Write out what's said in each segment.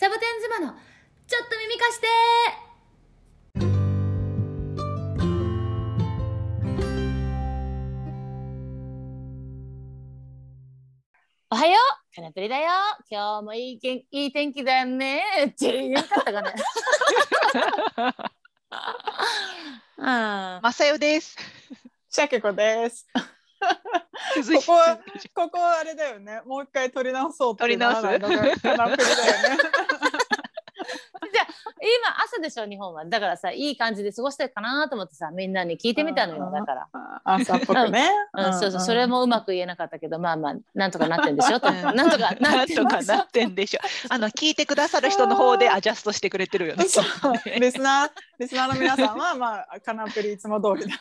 サボテン妻のちょっと耳貸して。おはよう。カナプリだよ。今日もいいけんいい天気だよね。って言えなかったかね あ。まさよです。シャケ子です。ここはここはあれだよね。もう一回取り直そうって取り直す？ならないのがカナプリだよね。じゃあ今朝でしょ日本は。だからさいい感じで過ごしてるかなと思ってさみんなに聞いてみたのよ。だから、朝っぽくね。うん、そうそう。それもうまく言えなかったけどまあまあなんとかなってんでしょ？と。うん。なんとか なってます？とかなってんでしょ。あの聞いてくださる人の方でアジャストしてくれてるよね。そう。リスナーリスナーの皆さんはまあカナプリいつも通りだ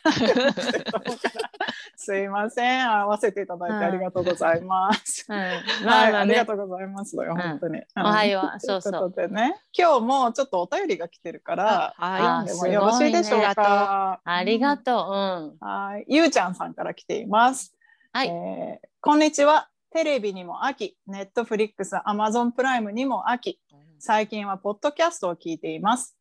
すいません。合わせていただいてありがとうございます。うん、はい、まあまあね。ありがとうございますよ、ん本当に。おはよう。そうそう。ね、今日もちょっとお便りが来てるから、は読んでもよろしいでしょうか。ありがとう、うん、はい、ゆうちゃんさんから来ています。はいえーこんにちは。テレビにも秋、ネットフリックス、アマゾンプライムにも秋。い。最近はポッドキャストを聞いています。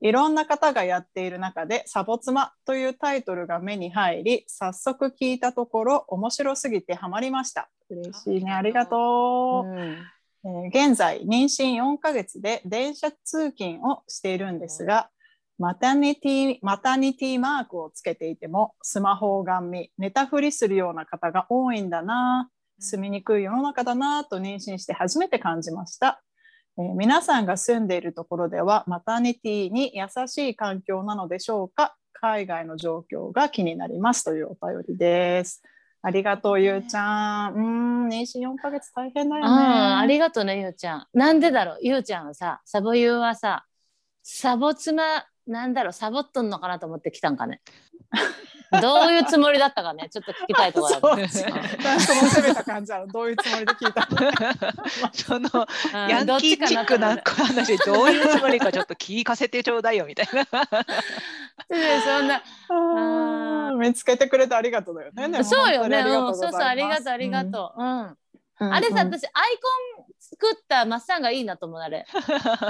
いろんな方がやっている中で、サボ妻というタイトルが目に入り、早速聞いたところ、面白すぎてハマりました。嬉しいね、ありがありがとう。うんえー現在、妊娠4ヶ月で電車通勤をしているんですが、マタニティマタニティマークをつけていても、スマホをガン見、寝たふりするような方が多いんだな、住みにくい世の中だなと妊娠して初めて感じました。えー皆さんが住んでいるところでは、マタニティに優しい環境なのでしょうか？海外の状況が気になりますというお便りです。ありがとう、ゆうちゃん。うー。ん、妊娠4ヶ月大変だよね。あありがとうねゆうちゃん。なんでだろう？ゆうちゃんはさサボユーはさサボ妻なんだろう？サボっとんのかなと思って来たんかねどういうつもりだったかね？ちょっと聞きたいところだ そうその攻めた感じはどういうつもりで聞いたの？そのうんヤンキーチックな話どういうつもりかちょっと聞かせてちょうだいよみたいな。でそんな見つけてくれてありがとうだよね。そうよね、本うん、そうそう、ありがとう、ありがう。とう。あれさ、うん。私、アイコン作ったマッサンがいいなと思う、あれ。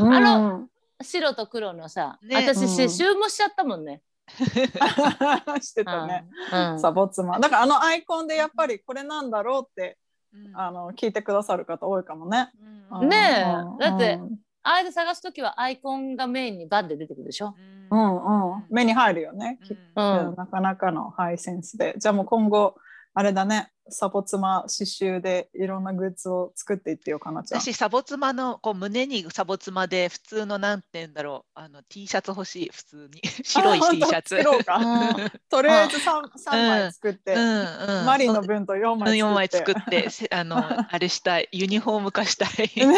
うん。あの白と黒のさ、ね。私、うん。刺繍もしちゃったもんね。してうんたね。うんサボ妻。だからあのアイコンでやっぱりこれなんだろうってうんあの聞いてくださる方多いかもね。うんねえうんだってうんあれで探すときはアイコンがメインにバンで出てくるでしょ？うんうん目に入るよね。きっとうん。なかなかのハイセンスで。じゃあもう今後あれだね。サボ妻刺繍でいろんなグッズを作っていってよかなちゃん。私サボ妻のこう胸にサボ妻で普通のなんて言うんだろう。あの T シャツ欲しい普通に。白いあ T シャツ。とりあえず 3, 三枚作って、うんうん、マリの分と4枚4枚作っ。作って。あのあれしたい。ユニフォーム化したい、ね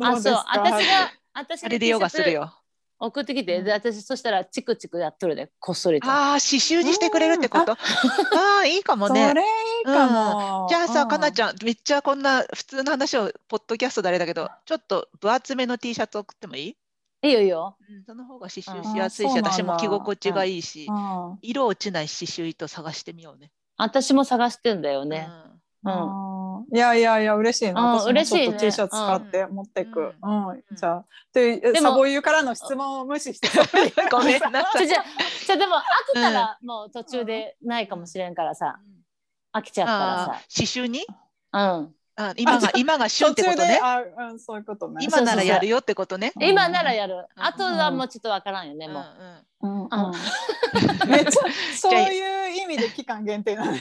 あ、そう、私がが、私あれでヨガする。よ送ってきて、で、私、そしたら、チクチクやっとるで、こっそりと。ああ刺繍にしてくれるってこと、ああいいかもそねれいいかも。じゃあさ、かなちゃん。めっちゃこんな普通の話を、ポッドキャストであれだけど、ちょっと分厚めの T シャツ送ってもいい、いいよいいよ。うん、その方が刺うん繍しやすいし、私も着心地がいいし、うん色落ちない刺繍糸探してみようね。私も探してんだよね。うん。あー。いやいやいや嬉しいな。うん。私も嬉しいね。ちょっと T シャツ買って持っていく。うん。うん。じゃあ。ででもサボユーからの質問を無視して。う んごめんなさい。じゃじゃじゃでも飽きたらもう途中でないかもしれんからさ。飽きちゃったらあー。刺繍に？さうん。あ今が今が旬ってことね。であうんそういうことね。今ならやるよってことね。うん。今ならやる。うん。あとはもうちょっとわからんよねうんもう。うんうん。うん。めっちゃ そういう意味で期間限定なの。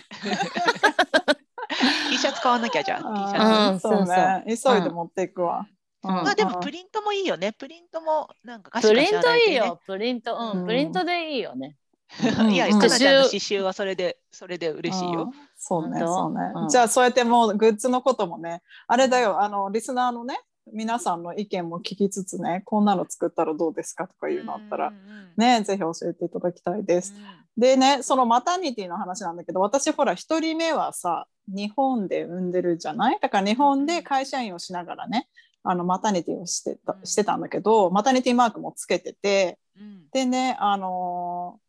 T シャツ買わなきゃじゃあ T シャツ。そうね。そう急いで持っていくわ。うん。まあでもプリントもいいよね。プリントもなんかプリントいいよ。プリントううん。んプリントでいいよね。うん。いや、うんかなちゃんの刺繍はそれで、それで嬉しいよ。うんそうね、そうね。うん。じゃあ、そうやってもうグッズのこともね、あれだよ、あの、リスナーのね、皆さんの意見も聞きつつね、こんなの作ったらどうですかとかいうのあったらね、ぜひ教えていただきたいです。うん。でね、そのマタニティの話なんだけど、私ほら、一人目はさ、日本で産んでるじゃない？だから日本で会社員をしながらね、あの、マタニティをしてたうん。してたんだけど、マタニティマークもつけてて、うん。でね、あのー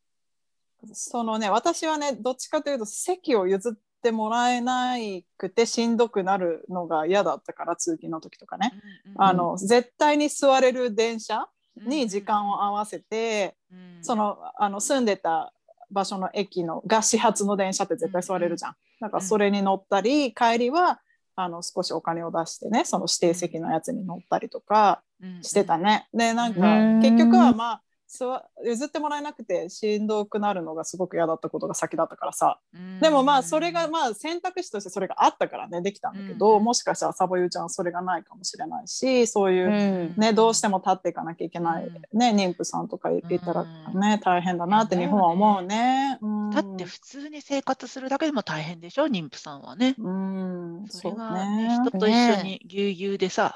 そのね、私はね、どっちかというと席を譲っってもらえなくてしんどくなるのが嫌だったから通勤の時とかね、あの絶対に座れる電車に時間を合わせて、そのあの住んでた場所の駅のが始発の電車って絶対座れるじゃん。だからそれに乗ったり帰りはあの少しお金を出してねその指定席のやつに乗ったりとかしてたね。でなんか結局はまあ譲ってもらえなくてしんどくなるのがすごく嫌だったことが先だったからさ、でもまあそれがまあ選択肢としてそれがあったからねできたんだけど、もしかしたらサボユーちゃんはそれがないかもしれないしそういうね、どうしても立っていかなきゃいけない、ね妊婦さんとかいたらね、大変だなって日本は思うね。だって普通に生活するだけでも大変でしょ妊婦さんはね。うん。それがね。人と一緒にぎゅうぎゅうでさ、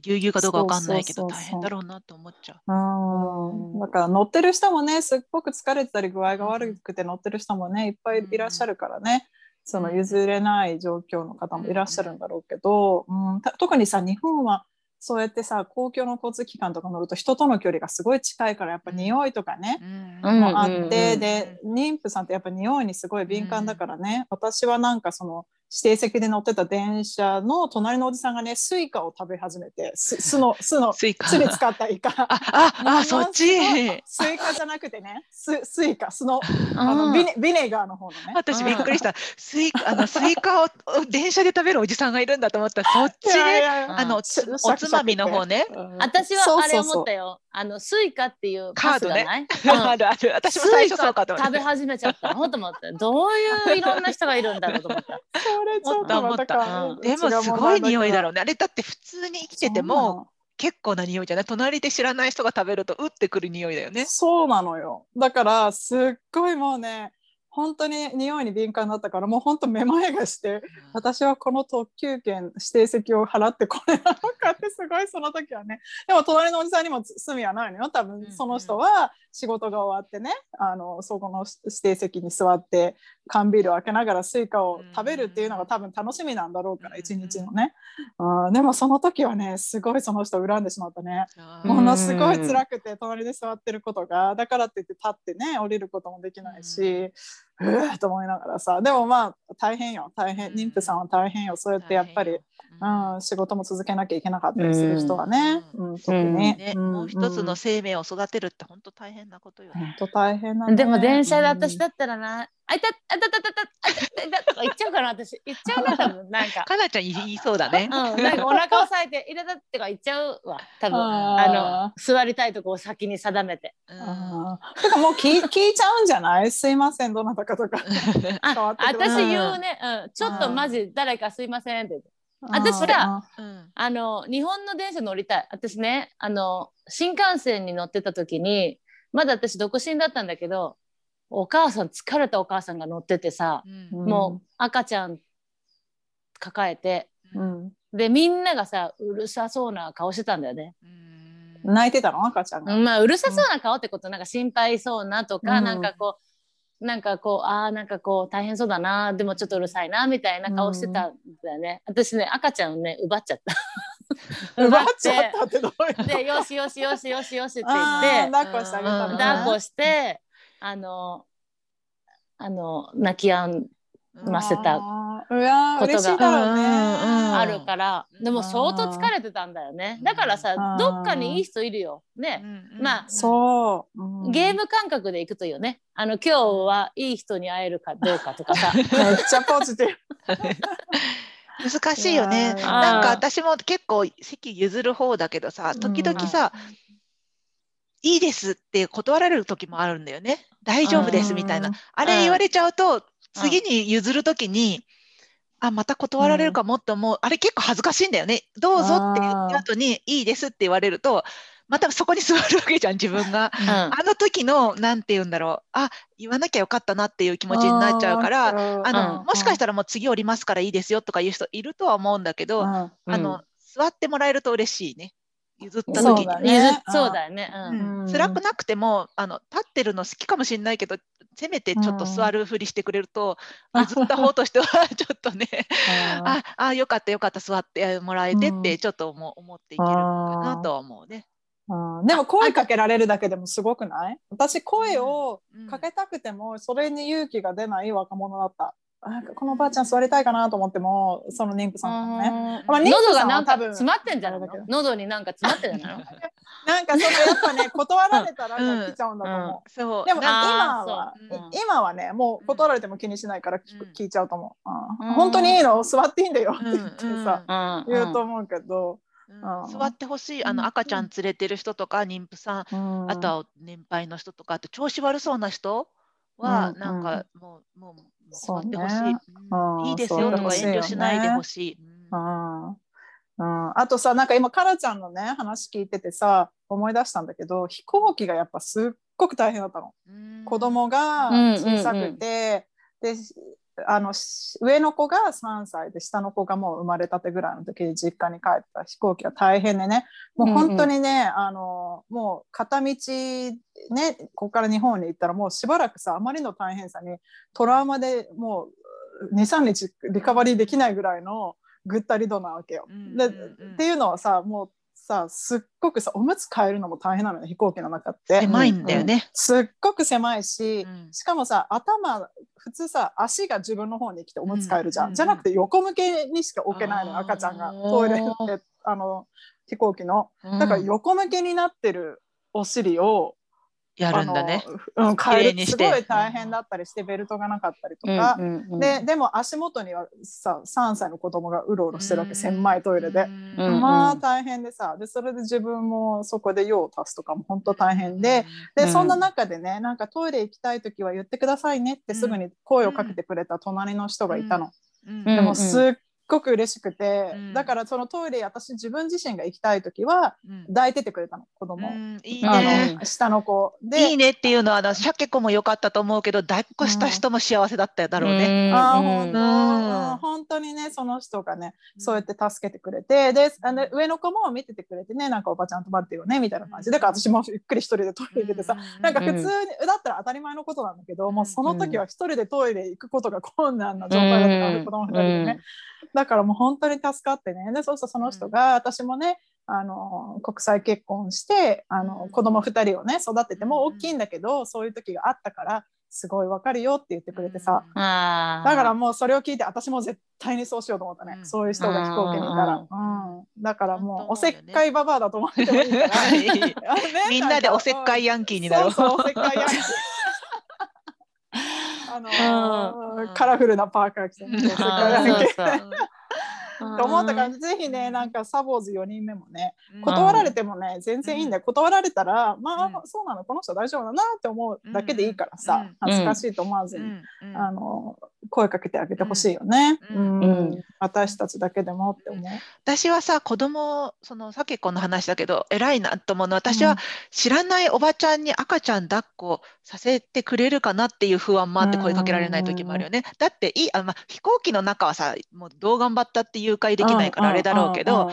ぎゅうぎゅうかどうかわかんないけど大変だろうなって思っちゃう。うん、だから乗ってる人もねすっごく疲れてたり具合が悪くて乗ってる人もねいっぱいいらっしゃるからね、その譲れない状況の方もいらっしゃるんだろうけど、うん、特にさ日本はそうやってさ公共の交通機関とか乗ると人との距離がすごい近いからやっぱ匂いとかね、もあって、で妊婦さんってやっぱ匂いにすごい敏感だからね、私はなんかその指定席で乗ってた電車の隣のおじさんがねスイカを食べ始めてす酢の酢の酢イカ。酢に漬かったイカ。あああそっち？スイカじゃなくてねス酢イカ酢のあのビネビネガーの方のね。私びっくりした。酢イカあの酢イカを電車で食べるおじさんがいるんだと思った。らそっち？ねあのつおつまみの方ね、私はあれ思ったよ。あの Suica っていうカードね、うん、あるある。私も最初そうかと思って。食べ始めちゃった。のと思ってどういういろんな人がいるんだろうと思った。そ れちょっと思った、うん、でもすごい匂いだろうね。あれだって普通に生きてても結構な匂いじゃない？隣で知らない人が食べると打ってくる匂いだよね。そうなのよ。だからすっごいもうね本当に匂いに敏感だったからもう本当めまいがして、うん、私はこの特急券指定席を払ってこれなのかってすごいその時はね。でも隣のおじさんにも罪はないのよ。多分その人は仕事が終わってねあのそこの指定席に座って缶ビールを開けながら酢イカを食べるっていうのが多分楽しみなんだろうから一日のね、うん、でもその時はねすごいその人を恨んでしまったね。ものすごい辛くて隣で座ってることがだからって言って立ってね降りることもできないし。うーと思いながらさ。でもまあ大変よ。大変。妊婦さんは大変よ。そうやってやっぱり、うん、うん、仕事も続けなきゃいけなかったりする人はね、うん、特に、ね、もう一つの生命を育てるって本当大変なことよね。本当大変な、ね、でも電車で私だったらな、あいたあたたたたあいたあいたとか言っちゃうかな私。言っちゃうな多分なんか。かなちゃん言いそうだね。うん、なんかお腹を押さえていたたってか言っちゃうわ。多分あの座りたいとこを先に定めて。うん、あかもう聞聞いちゃうんじゃない？すいませんどなたかとか。あ私言うね、うん、ちょっとマジ誰かすいませんって。私さ、あの日本の電車乗りたい。私ねあの新幹線に乗ってた時にまだ私独身だったんだけどお母さん疲れたお母さんが乗っててさ、うん、もう赤ちゃん抱えて、うん、でみんながさうるさそうな顔してたんだよね。泣いてたの？赤ちゃんが。まあうるさそうな顔ってことなんか心配そうなとか、うん、なんかこうなんかこうああなんかこう大変そうだなでもちょっとうるさいなみたいな顔してたんだよね、うん、私ね赤ちゃんをね奪っちゃった。奪っちゃったってどういう でよしよしよしよしよしって言って抱っこしてあげたの、抱っこしてあのあの泣き止ませた。ことがあるからでも相当疲れてたんだよね。だからさどっかにいい人いるよね。まあそう。ゲーム感覚でいくといいよね。あの今日はいい人に会えるかどうかとかさ。めっちゃポジティブ。難しいよね。なんか私も結構席譲る方だけどさ時々さ、いいですって断られる時もあるんだよね。大丈夫ですみたいな。あれ言われちゃうと、次に譲る時に、あ、また断られるかもって思う。あれ結構恥ずかしいんだよね。どうぞって言った後に、いいですって言われると、またそこに座るわけじゃん、自分が。あの時の、なんて言うんだろう。あ、言わなきゃよかったなっていう気持ちになっちゃうから、あの、もしかしたらもう次降りますからいいですよとか言う人いるとは思うんだけど、あの、座ってもらえると嬉しいね。譲った時に。ね。そうだよね。うん。辛くなくても、あの、立ってるの好きかもしれないけど、せめてちょっと座るふりしてくれると、譲った方としては ちょっとね、ああ、よかったよかった座ってもらえてってちょっと思思っていけるのかなとは思うね。でも声かけられるだけでもすごくない？私声をかけたくてもそれに勇気が出ない若者だった。なんかこのおばあちゃん座りたいかなと思ってもその妊婦さんがね。まあ妊婦喉さがなんか詰まってんじゃないの？喉になんか詰まってんじゃないの？なんかそのやっぱね断られたら来ちゃうんだと思う。そう。でもな今は、そう。うん今はねもう断られても気にしないから聞,、うん。聞いちゃうと思う、うんうん。本当にいいの？座っていいんだよ。ってうん。言ってさ、うん。言うと思うけど、うん。うん座ってほしい。あうん。の赤ちゃん連れてる人とか妊婦さん。うん。あとは年配の人とかあと調子悪そうな人はうん。なんかもうもうそうね。い、いいですよとか遠慮しないでほしい。ううん。んうん、あとさなんか今カラちゃんのね話聞いててさ思い出したんだけど飛行機がやっぱすっごく大変だったの。うん。子供がうん。小さくて、であのし上の子が3歳で下の子がもう生まれたてぐらいの時に実家に帰った飛行機が大変でねもう本当にね、あのもう片道ねここから日本に行ったらもうしばらくさあまりの大変さにトラウマでもう23日リカバリーできないぐらいのぐったり度なわけよ。うんでうんうんっていうのはさもうさすっごくさおむつ替えるのも大変なのよ飛行機の中って。狭いんだよね。すっごく狭いし、うん。しかもさ頭普通さ足が自分の方に来ておむつ替えるじゃん、うんじゃなくて横向けにしか置けないの赤ちゃんが。トイレであの飛行機の。だから横向けになってるお尻を、やるんだね。うん、変えるす綺麗にして。ごい大変だったりしてベルトがなかったりとか、うんうんうん。ででも足元にはさ3歳の子供がうろうろしてるわけ。狭いトイレで。うんうん。まあ大変でさ。でそれで自分もそこで用を足すとかも本当大変で、で、うん。そんな中でねなんかトイレ行きたい時は言ってくださいねってすぐに声をかけてくれた隣の人がいたの、うん。でうんもすっごく嬉しくて、うん。だからそのトイレ私自分自身が行きたい時はうん。抱いててくれたの子う供。を、んいいあね。の下の子。でいいねっていうのはあのシャケ子も良かったと思うけど抱っこした人も幸せだっただろうね。うん。本当、うん。うん本当にねその人がねそうやって助けてくれてであの上の子も見ててくれてねなんかおばちゃん泊まってよねみたいな感じ。でだから私もゆっくり一人でトイレ行っててさ、なんか普通に、だったら当たり前のことなんだけど、もうその時は一人でトイレ行くことが困難な状態だったから、うん。子供二人でね、だからもう本当に助かってね。でそうするとその人が、私もねあの国際結婚してあのうん。子供二人をね育ててもうん大きいんだけど、そういう時があったからすごいわかるよって言ってくれてさ、だからもうそれを聞いて私も絶対にそうしようと思ったね、うん。そういう人が飛行機にいたら、ううん。だからもうおせっかいババアだと思ってもいいから。ねみんなでおせっかいヤンキーになろう。そうそうおせっかいヤンキー。あのーカラフルなパーカー着てね、おせっかいヤンキー。そうそうと思ったからぜひねなんかサボーズ4人目もねうん。断られてもね全然いいんだよ。断られたらまあ、うん。そうなのこの人大丈夫だなって思うだけでいいからさ、うん。恥ずかしいと思わずに、あの声かけてあげてほしいよね、ううん。私たちだけでもって思う。私はさ子供そのさっきこの話だけど偉いなと思うのは私はうん。知らないおばちゃんに赤ちゃん抱っこさせてくれるかなっていう不安もあって声かけられない時もあるよね。だっていいあ、まあ、飛行機の中はさもうどう頑張ったって誘拐できないからあれだろうけど、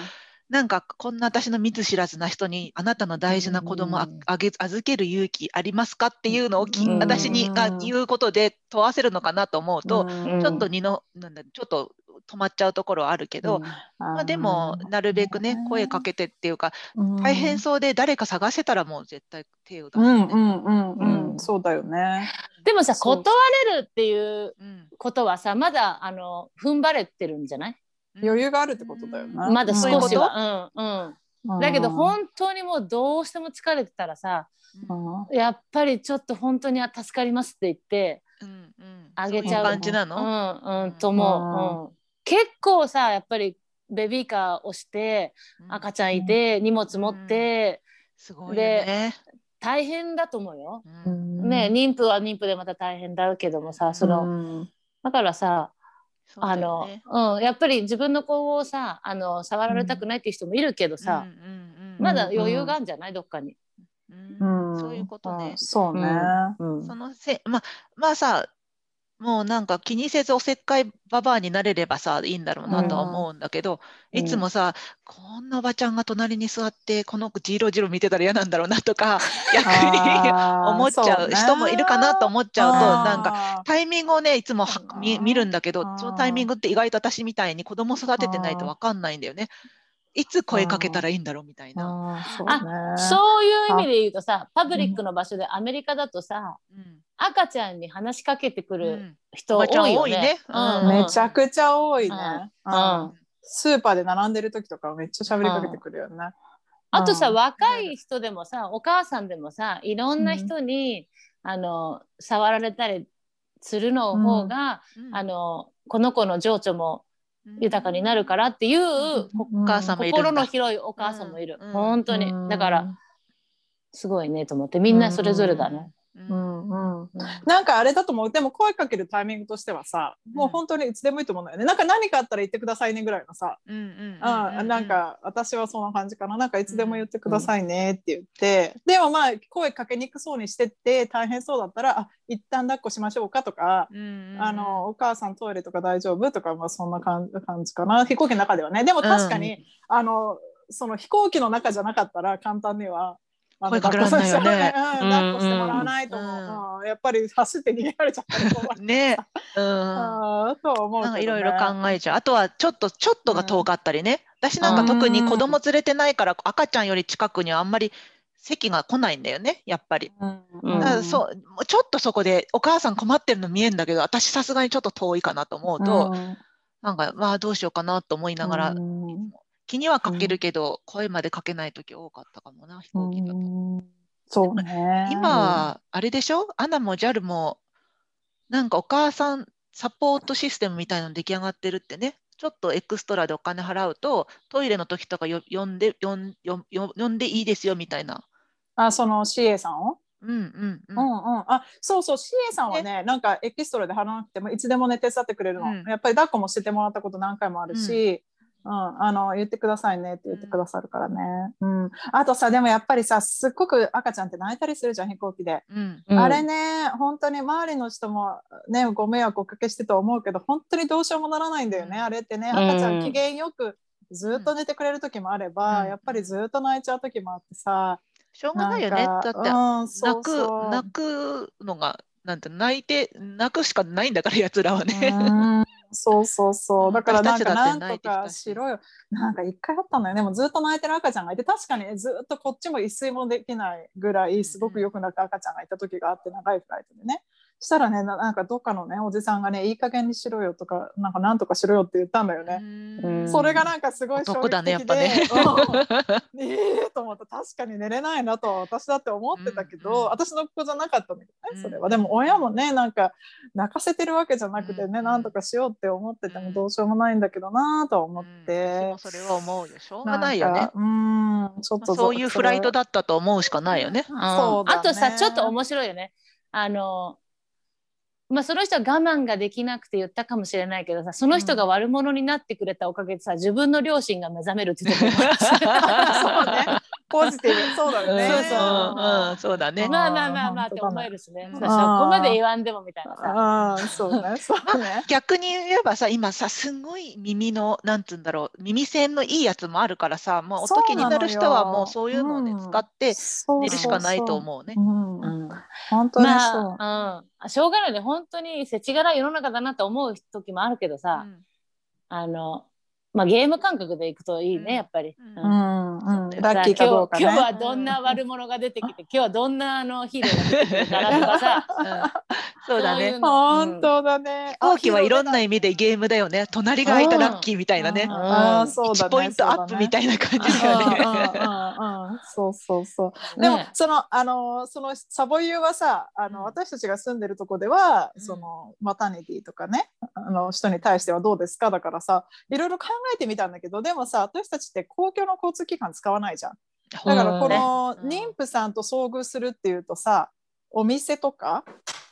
なんかこんな私の見ず知らずな人にあなたの大事な子供あうん。あげ預ける勇気ありますかっていうのをきうん。私にあ言うことで問わせるのかなと思うと、うん。ちょっと二のなんだちょっと止まっちゃうところはあるけど、まあ、でもなるべくね声かけてっていうか大変そうで誰か探せたらもう絶対手を出すね。んうんうんうん、うん。そうだよね。でもさ断れるっていううん。ことはさまだあの踏ん張れてるんじゃない？余裕があるってことだよな。まだそういうこと？少しは。うん。うん。だけど本当にもうどうしても疲れてたらさうん。やっぱりちょっと本当に助かりますって言ってうんうん。あげちゃう。感じなうの、んうんと思う、うん、結構さやっぱりベビーカー押してうん。赤ちゃんいて荷物持ってすごいよね。大変だと思うよ。ね妊婦は妊婦でまた大変だけどもさその、うん。だからさあの、ねうん、やっぱり自分の子をさあの触られたくないっていう人もいるけどさ、うん。まだ余裕があるんじゃない？どっかに。うん。うん。そういうことね。あ。そうね。うん。そのせままあさもうなんか気にせずおせっかいババアになれればさいいんだろうなとは思うんだけど、うん。いつもさこんなおばちゃんが隣に座ってこの子ジロジロ見てたら嫌なんだろうなとか 逆に思っちゃう人もいるかなと思っちゃうとなんかかタイミングをねいつも見見るんだけどそのタイミングって意外と私みたいに子供育ててないと分かんないんだよね。いつ声かけたらいいんだろうみたいな。あーそうあねそういう意味で言うとさパブリックの場所でアメリカだとさうん。赤ちゃんに話しかけてくるうん。人多いよ多いね。ね。うん。うん。めちゃくちゃ多いね。うん。うん。スーパーで並んでる時とかめっちゃ喋りかけてくるよね。あとさ、うん。若い人でもさお母さんでもさいろんな人に、あの触られたりするの方が、うん。あのこの子の情緒も豊かになるからっていう、うん。お母さんもいるんだ。心の広いお母さんもいる、うん。本当に、うん。だからすごいねと思ってみんなそれぞれだね。ううんんうん、なんかあれだと思う。でも声かけるタイミングとしてはさもう本当にいつでもいいと思うんだよね。なんか何かあったら言ってくださいねぐらいのさ、うんうんうんなんか私はそんな感じかな。なんかいつでも言ってくださいねって言って、でもまあ声かけにくそうにしてって大変そうだったらあ一旦抱っこしましょうかとか、うんあのお母さんトイレとか大丈夫とか、まあ、そんな感じ感じかな。飛行機の中ではね。でも確かに、あのその飛行機の中じゃなかったら簡単には。声かけられないよね。抱っこさせてうん抱っこしてもらわないと。思う、うん。うんやっぱり走って逃げられちゃったね。うん。とは思うなんかいろいろ考えちゃう。あとはちょっとちょっとが遠かったりね。私なんか特に子供連れてないから赤ちゃんより近くにはあんまり席が来ないんだよね、やっぱり。うん。うんだからそうもうちょっとそこでお母さん困ってるの見えんだけど、私さすがにちょっと遠いかなと思うと、うん。なんかまあどうしようかなと思いながら、うん気にはかけるけど、声までかけない時多かったかもな、飛行機だと。うん。そうね。今はあれでしょ？アナも JAL もなんかお母さんサポートシステムみたいなの出来上がってるってね。ちょっとエクストラでお金払うとトイレの時とかよ呼んで呼ん呼ん呼んでいいですよみたいな。あその CA さんを？うんうんう。うんんうん、あそうそう。CA さんはねなんかエキストラで払わなくてもいつでもね手伝ってくれるの、うん。やっぱり抱っこもしてもらったこと何回もあるし、うんあの言ってくださいねって言ってくださるからね、うん、あとさでもやっぱりさすっごく赤ちゃんって泣いたりするじゃん飛行機で、うん。うんあれね本当に周りの人もねご迷惑おかけしてと思うけど本当にどうしようもならないんだよね、うん。あれってねうん。赤ちゃん機嫌よくずっと寝てくれる時もあれば、うん。やっぱりずっと泣いちゃう時もあってさ、しょうがないよね。だって泣く泣くのがなんて泣いて泣くしかないんだからやつらはね。うんそうそうそう。だからなんかなんとかししろよ。なんか一回あったのよ。でもずっと泣いてる赤ちゃんがいて、確かにねずっとこっちも一睡もできないぐらい、すごくよく泣く赤ちゃんがいた時があって、長いフライトでね。したらね、ななんかどっかのね、おじさんがね、いい加減にしろよとか、なんかなんとかしろよって言ったんだよね。うん。それがなんかすごい衝撃的で、男だねやっぱね。うん。え えと思って確かに寝れないなとは私だって思ってたけど、うん。うん。私の子じゃなかったんだけどねそれは、うんでも親もねなんか泣かせてるわけじゃなくてね、うん。なんとかしようって思っててうん。もどうしようもないんだけどなとは思っうん。て私も、それは思うよ。しょうがないよね。んか。うん。ちょっとそういうフライトだだったと思うしかないよね。うん。そうだね。あとさちょっと面白いよね。あのまあその人は我慢ができなくて言ったかもしれないけどさその人が悪者になってくれたおかげでさ自分の両親が目覚めるって言ってたそうね。ポジティブ。そうだよね。そうそう。うんうんそうだね。まあまあまあまあって思えるしね。うん。そこまで言わんでもみたいなさ。ああそうね。そうね。逆に言えばさ今さすごい耳のなんつうんだろう耳栓のいいやつもあるからさもう音気になる人はもうそういうのをね使って寝るしかないと思うね。う。ん。うん。本当にそう、まあ、うん、しょうがないね。本当に世知辛い世の中だなと思う時もあるけどさ、うん。あのまあゲーム感覚でいくといいね、うんやっぱり。うんうんラッキーかどうかね。今日今日はどんな悪者が出てきて、今日はどんなあのヒーローが出てくるかなとかさうん そうだね本当だね。飛行機はいろんな意意味でゲームだよね。隣が空いたラッキーみたいなね。ああ、そうだ1ね。ポイントアップみたいいな感じだよね。な。そうそうそう。でも、ねその、あの、そのサボユーはさ、あの、うん私たちが住んでるとこでは、うんその、マタニティとかね、あの、人に対してはどうですか？だからさ、いろいろ考えてみたんだけど、でもさ、私たちって公共の交通機関使わないじゃん。だからこのうん妊婦さんと遭遇するっていうとさ、お店とか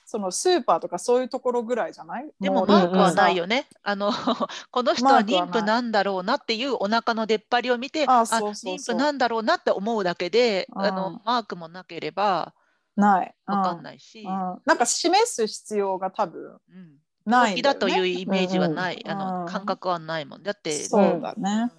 そのスーパーとかそういうところぐらいじゃない？でもうマークはないよ。よね。あの この人は妊婦なんだろうなっていうお腹の出っ張りを見て、ああそうそう妊婦なんだろうなって思うだけで、うんあのマークもなければない。わかんい。ないし、うんなんか示す必要が多分うんないんだよね。病気だというイメージはない、うんうんあの感覚はないもん。だって、そうだね。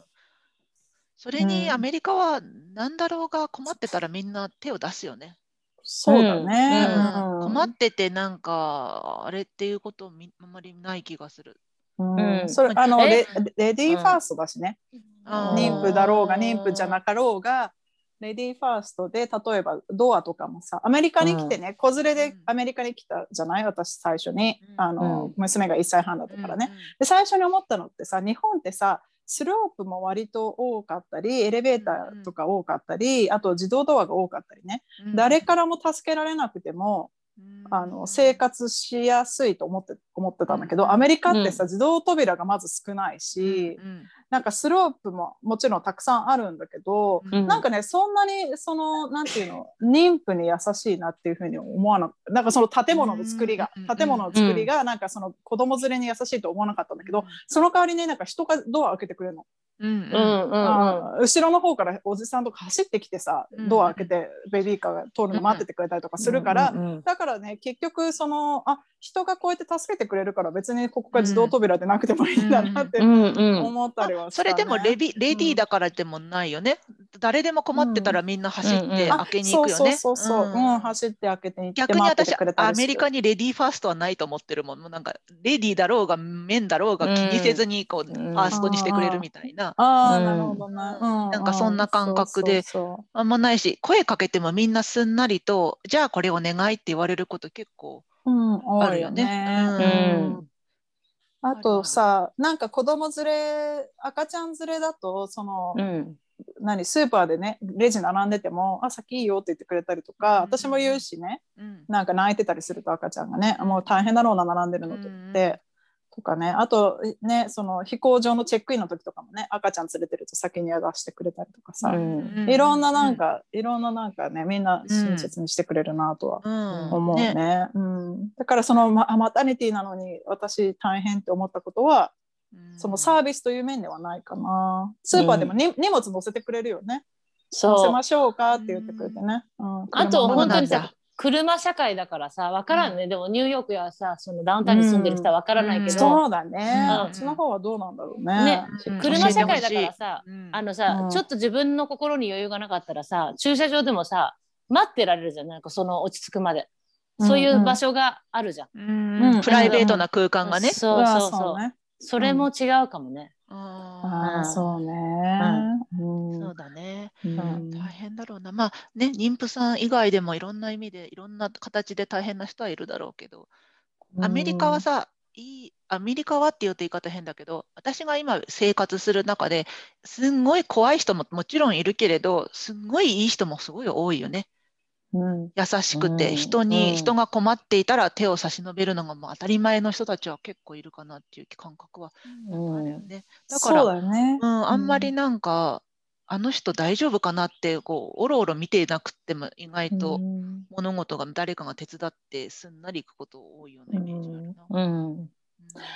それにうんアメリカは何だろうが困ってたらみんな手を出すよね。そうだね。うんうん困っててなんかあれっていうことみあんまりない気がする。うんうんそれあのえ？レレディーファーストだしね。あー妊婦だろうが妊婦じゃなかろうがレディーファーストで例えばドアとかもさアメリカに来てね、子連れでアメリカに来たじゃない？私最初に、うん。あのうん。娘が1歳半だったからね、で最初に思ったのってさ日本ってさスロープも割と多かったりエレベーターとか多かったり、あと自動ドアが多かったりね、誰からも助けられなくてもあの生活しやすいと思って思ってたんだけど、うん。アメリカってさ、自動扉がまず少ないし、なんかスロープももちろんたくさんあるんだけど、うん。なんかねそんなにそのなんていうの妊婦に優しいなっていうふうに思わなくなんかその建物の作りが、うん建物の作りがなんかその子供連れに優しいと思わなかったんだけど、その代わりになんか人がドア開けてくれるの、うん後ろの方からおじさんとか走ってきてさうん。ドア開けてベビーカーが通るの待っててくれたりとかするから、うんうん。だからね結局そのあ人がこうやって助けてくれるから別にここが自動扉でなくてもいいんだなってうんうん思ったりはした、そねれでもレビレディーだからでもないよね。誰でも困ってたらみんな走ってあ開けに行くよね。そうそうそうそう、うんうん走って開けて逆に私アメリカにレディーファーストはないと思ってるもん。もうなんかレディーだろうがメンだろうが気にせずにこう、うんファーストにしてくれるみたいな。ああ、うんなるほどね。うんなんかそんな感覚であんまないし声かけてもみんなすんなりとじゃあこれお願いって言われること結構あるよね。ね。うん。あとさ、なんか子供連れ、赤ちゃん連れだと、その、うん。何、スーパーでね、レジ並んでても、あ、先いいよって言ってくれたりとか、うん私も言うしね、うん。なんか泣いてたりすると赤ちゃんがね、もう大変だろうな、並んでるのと言って、とかね、あとね、その飛行場のチェックインの時とかもね、赤ちゃん連れてると先に出してくれたりとかさ、うん。いろんななんか、いろんななんかね、みんな親切にしてくれるなとはうん。思うね。うん、だからそのママタニティなのに私大変って思ったことは、うん。そのサービスという面ではないかな。スーパーでもに、荷物乗せてくれるよね。乗せそうましょうかって言ってくれてね。うん、あと本当にさ車社会だからさ分からんね、でもニューヨークやさそのダウンタウンに住んでる人は分からないけど、そうだね。うん。あっちの方はどうなんだろうね。ね。うん。車社会だからさうんあのさ、うん。ちょっと自分の心に余裕がなかったらさ駐車場でもさ待ってられるじゃん。なんかその落ち着くまで。そういう場所があるじゃん、うん。プライベートな空間がね。そうそうそう。そうね。それも違うかもね、あああ、うんそうね。ーうんそうだね。うん大変だろうな。まあね、妊婦さん以外でもいろんな意味でいろんな形で大変な人はいるだろうけど、アメリカはさ、いいアメリカはって言うと言い方変だけど、私が今生活する中ですんごい怖い人ももちろんいるけれど、すんごいいい人もすごい多いよね。うん。優しくて、うん。人に、うん。人が困っていたら手を差し伸べるのがもう当たり前の人たちは結構いるかなっていう感覚はうん。あるよね。だからね。うん、あんまりなんか、あの人大丈夫かなってこうおろおろ見てなくっても意外とうん。物事が誰かが手伝ってすんなりいくこと多いようなイメージあるな。うん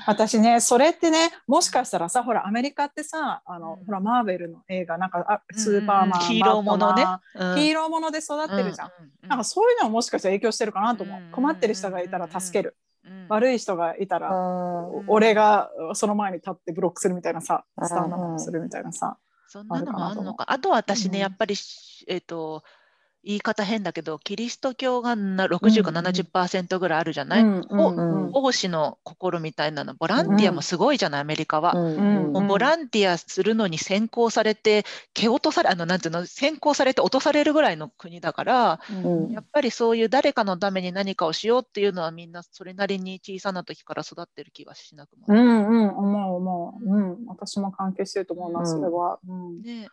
私ねそれってねもしかしたらさほらアメリカってさあの、うん。ほらマーベルの映画なんかスーパーマン、ヒーローものね。うん。ヒーローもので育ってるじゃん、うんなんかそういうのももしかしたら影響してるかなと思う、うん困ってる人がいたら助ける、うん悪い人がいたら、ん俺がその前に立ってブロックするみたいなさスターナップするみたいなさ、そんなのもああるのか。あと私ね、うんやっぱりし、えっ、と、言い方変だけど、キリスト教がな60かうんうん70%ぐらいあるじゃない、うんうんの心みたいなの、ボランティアもすごいじゃない、アメリカは。うんもうボランティアするのに先行されて、蹴落とされ、あの、なんていうの、先行されて落とされるぐらいの国だから、うん。やっぱりそういう誰かのために何かをしようっていうのはみんなそれなりに小さな時から育ってる気はしなくもうない。んうん。思う思う、うん、私も関係してると思うな、うんそれは、うん。ね。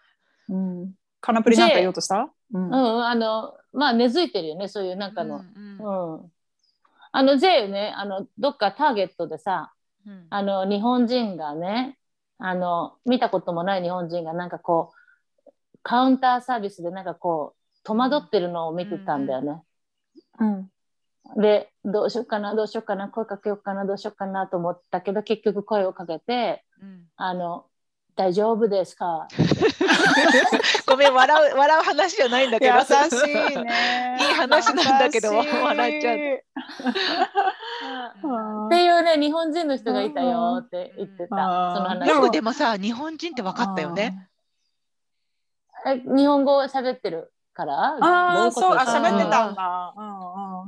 うん、カナプリなんか言おうとした、うん。うん、あのまあ根付いてるよねそういうなんかの、うんうん。うん。あの J ねあのどっかターゲットでさうん。あの日本人がねあの見たこともない日本人がなんかこうカウンターサービスでなんかこう戸惑ってるのを見てたんだよね。うん。でどうしようかなどうしようかな声かけようかなどうしようかなと思ったけど結局声をかけてうん「あの大丈夫ですか? ごめん笑う笑う話じゃないんだけど。優しいね。いい話なんだけど笑っちゃう。」っていうね日本人の人がいたよって言ってたうんその話。でもよくでもさ日本人って分かったよね。え日本語を喋ってるから？ああ、そう、あ、喋ってたんだ。うんう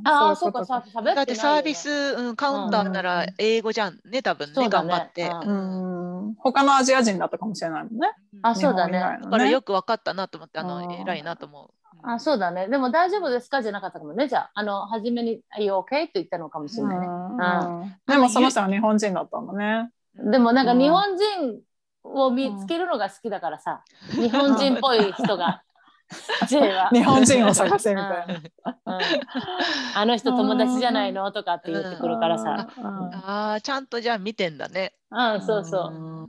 ん。ああ、そううか、さ、喋ってないよね。だってサービス、うん、カウンターなら英語じゃんね、多分ね、ね。頑張って。ううん他のアジア人だったかもしれないもんね。あ、そうだね。日本以外のだからよく分かったなと思って、あの、うん偉いなと思う。あ、そうだね。でも大丈夫ですか？じゃなかったかもね。じゃあ、あの、初めに、Are you okay? って言ったのかもしれないね。うんでもその人は日本人だったんだね。でもなんかうん日本人を見つけるのが好きだからさ、日本人っぽい人が、J は。日本人を探せみたいな。うんあの人友達じゃないのとかって言ってくるからさ。うんああ、ちゃんとじゃあ見てんだね。うん、そうそう。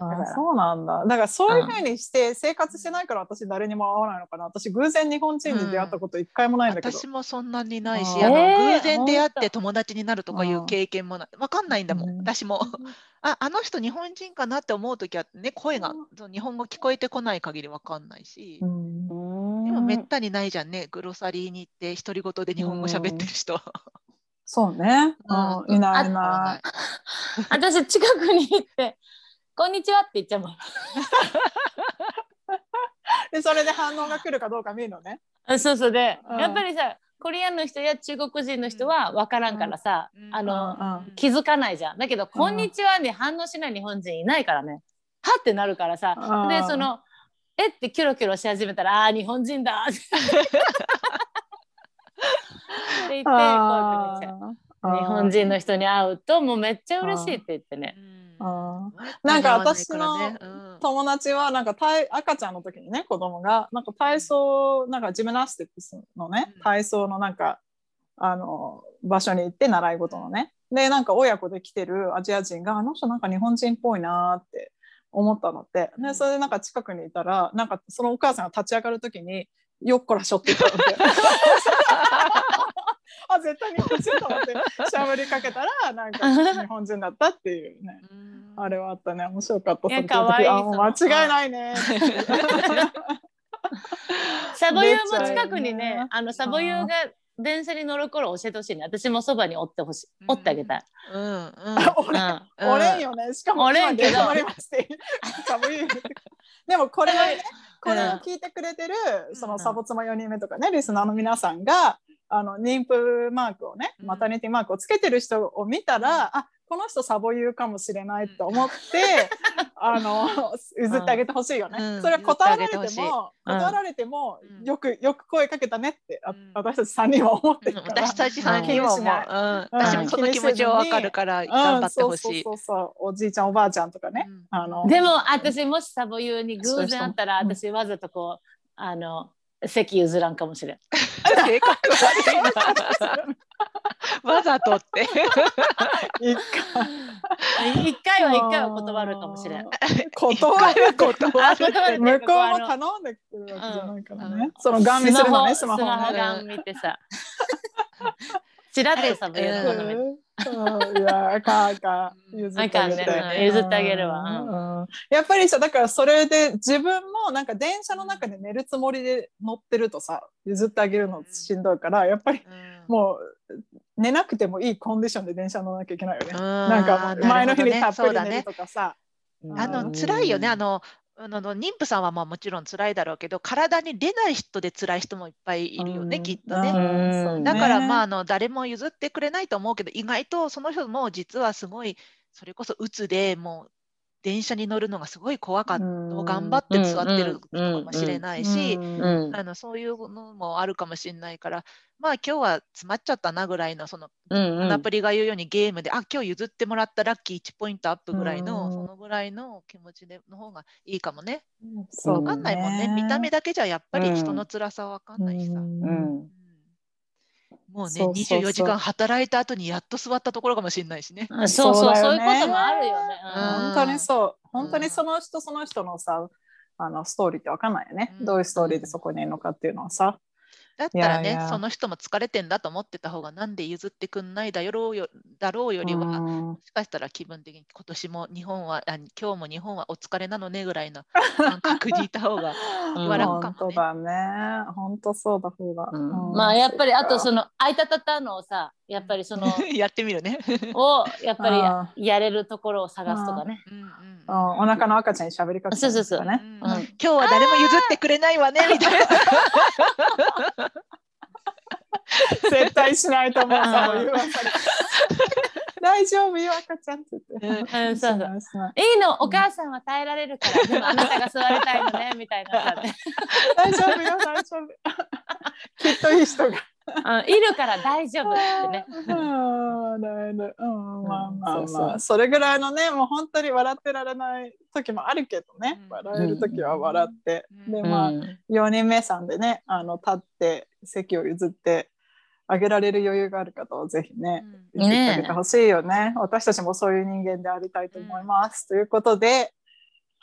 あそうなんだ。だからそういうふうにして生活してないから私誰にも会わないのかな。私偶然日本人に出会ったこと一回もないんだけど。私もそんなにないし、うんあのえー偶然出会って友達になるとかいう経験もない。わかんないんだもん、うん私も。あ、あの人日本人かなって思うときはね、声が、日本語聞こえてこない限りわかんないしう。んうんでもめったにないじゃんね、グロサリーに行って独り言で日本語喋ってる人。そうね。うんうんいないいあない。私近くに行って、こんにちはって言っちゃうもん。でそれで反応が来るかどうか見るのね。あそうそうで、うんやっぱりさ、コリアンの人や中国人の人は分からんからさ、うん。あの、うん。気づかないじゃん。だけど、こんにちはに反応しない日本人いないからね。はってなるからさ。うん。で、その、えっ？てキョロキョロし始めたら、あ日本人だって。言って、声かけちゃう。日本人の人に会うと、もうめっちゃ嬉しいって言ってね。なんか私の友達はなんか体赤ちゃんの時にね子供がなんか体操なんかジムナスティックスのねうん。体操のなんかあの場所に行って習い事のねでなんか親子で来てるアジア人があの人なんか日本人っぽいなーって思ったのってでそれでなんか近くにいたらなんかそのお母さんが立ち上がる時によっこらしょって言ったので。あ絶対日本人と思って。しゃべりかけたらなんか 日本人だったっていうね。うん。あれはあったね。面白かった。いやその時可愛いあもう間違いないね。サボユーも近くにね、ね。あのサボユーが電車に乗る頃教えてほしいね。私もそばにおってほしい。うん。おってあげたい。うんうん。おれうん。おれんよね。しかもおれんけど。でもこれをね、これをうん。聞いてくれてる、そうん。のサボ妻4人目とかね、リスナーの皆さんが、あの妊婦マークをね、うん。マタニティマークをつけてる人を見たら、あこの人サボユーかもしれないと思って、あの譲ってあげてほしいよね。うん。それは断られても、うん。断られても、うん。よくよく声かけたねって、あうん。私たち3人は思ってるから。私たちさんにももう、うん、私もその気持ちはわかるから頑張ってほしい。うん、そうそうそうそう。おじいちゃんおばあちゃんとかね、うん。あの。でも私もしサボユーに偶然会ったらうん。私わざとこうあの席譲らんかもしれん。性格悪いな。わざとって。一一回は一回は断るかもしれん。断る断る向こうも頼んでくるわけじゃないからね、うんそのガン見するのねススマホをねマホガン見てさ。ちらっとサボユーのこと見て。うん。いやあかんあかん。譲ってあげて。あかんね譲ってあげるわ。やっぱりさだからそれで自分もなんか電車の中で寝るつもりで乗ってるとさ譲ってあげるのしんどいからやっぱりもう寝なくてもいいコンディションで電車乗らなきゃいけないよね。ななんか前の日にたっぷり寝るとかさ。あの辛いよね。あのあの妊婦さんはまあもちろん辛いだろうけど体に出ない人で辛い人もいっぱいいるよね、うん。きっとね。うん。だからまああの誰も譲ってくれないと思うけど意外とその人も実はすごいそれこそ鬱でもう電車に乗るのがすごい怖かった、うん。頑張って座ってるのかもしれないし、あのそういうのもあるかもしれないからまあ今日は詰まっちゃったなぐらいのそのうアプリが言うようにゲームで、あ今日譲ってもらったラッキー1ポイントアップぐらいの、うん。そのぐらいの気持ちでの方がいいかもね。そうわかんないもんね。見た目だけじゃやっぱり人の辛さはわかんないしさ。うん。うんもうねそうそうそう。24時間働いた後にやっと座ったところかもしれないしね。あそうそうそうだよね。そういうこともあるよね。うん。本当にそう。本当にその人その人のさあのストーリーってわかんないよね、うん。どういうストーリーでそこにいるのかっていうのはさ、だったらねいやいやその人も疲れてんだと思ってた方がなんで譲ってくんないだろうよだろうよりは、うん。もしかしたら気分的に今年も日本はあ今日も日本はお疲れなのねぐらいの 感覚でいた方がうん。笑うかもね。本当だね。本当そうだ方が、うん。うん。まあやっぱりあとそののあいたたたのをさやっぱりその やってみるね。をやっぱありやれるところを探すとかね。うん。うんお腹の赤ちゃんに喋りかけてそうそうそう。とかねうん。うん。今日は誰も譲ってくれないわねみたいな。絶 絶対しないと思う。大丈夫？よ赤ちゃんって言って、うんそうそう。いいの？お母さんは耐えられるからでも あなたが座りたいのねみたいな大丈夫よ大丈夫。きっといい人がうん、いるから大丈夫ってね。うんだいぶうんまあまあそれぐらいのねもう本当に笑ってられない時もあるけどね。うん。笑える時は笑って、うん。でまあ、うん。4人目さんでねあの立って席を譲ってあげられる余裕がある方はぜひねうん。言ってあげてほしいよね。私たちもそういう人間でありたいと思います、ということで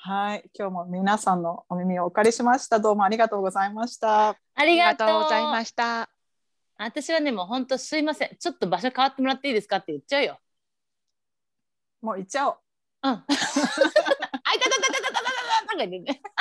はい今日も皆さんのお耳をお借りしました。どうもありがとうございました。あありがとうございました。私はねもう本当すいませんちょっと場所変わってもらっていいですかって言っちゃうよ。もう行っちゃおううん。あいたたたたたたたたた。